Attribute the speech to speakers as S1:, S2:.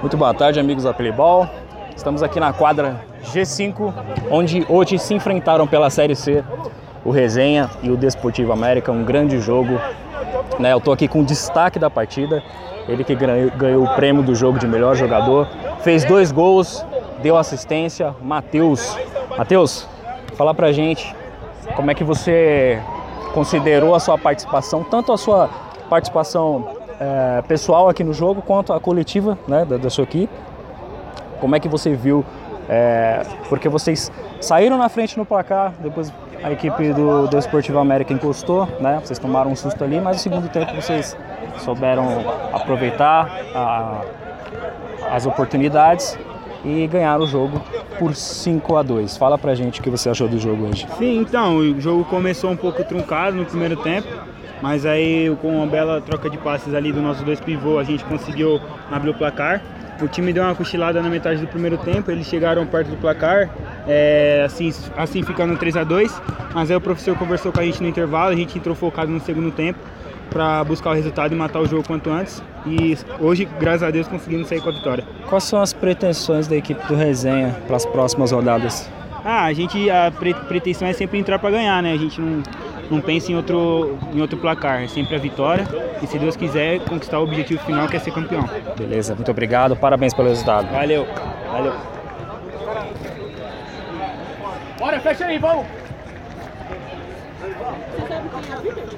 S1: Muito boa tarde, amigos da Playball. Estamos aqui na quadra G5, onde hoje se enfrentaram pela Série C o Resenha e o Desportivo América, um grande jogo. Né, eu estou aqui com o destaque da partida, ele que ganhou o prêmio do jogo de melhor jogador, fez dois gols, deu assistência, Matheus. Matheus, fala pra gente como é que você considerou a sua participação, tanto a sua participação é, pessoal aqui no jogo quanto a coletiva né, da, da, sua equipe. Como é que você viu? É, porque vocês saíram na frente no placar, depois a equipe do, do Esportivo América encostou, né? Vocês tomaram um susto ali, mas no segundo tempo vocês souberam aproveitar a, as oportunidades e ganharam o jogo por 5 a 2. Fala pra gente o que você achou do jogo hoje.
S2: Sim, então, o jogo começou um pouco truncado no primeiro tempo. Mas aí com uma bela troca de passes ali dos nossos dois pivôs, a gente conseguiu abrir o placar. O time deu uma cochilada na metade do primeiro tempo, eles chegaram perto do placar, é, assim, assim ficando 3 a 2 mas aí o professor conversou com a gente no intervalo, a gente entrou focado no segundo tempo para buscar o resultado e matar o jogo quanto antes. E hoje, graças a Deus, conseguimos sair com a vitória.
S1: Quais são as pretensões da equipe do Resenha para as próximas rodadas?
S2: Ah, a gente a pretensão é sempre entrar para ganhar, né? A gente não não pensa em outro, em outro placar, é sempre a vitória e se Deus quiser conquistar o objetivo final que é ser campeão.
S1: Beleza, muito obrigado, parabéns pelo resultado.
S2: Valeu, valeu.
S3: Bora, fecha aí, vamos!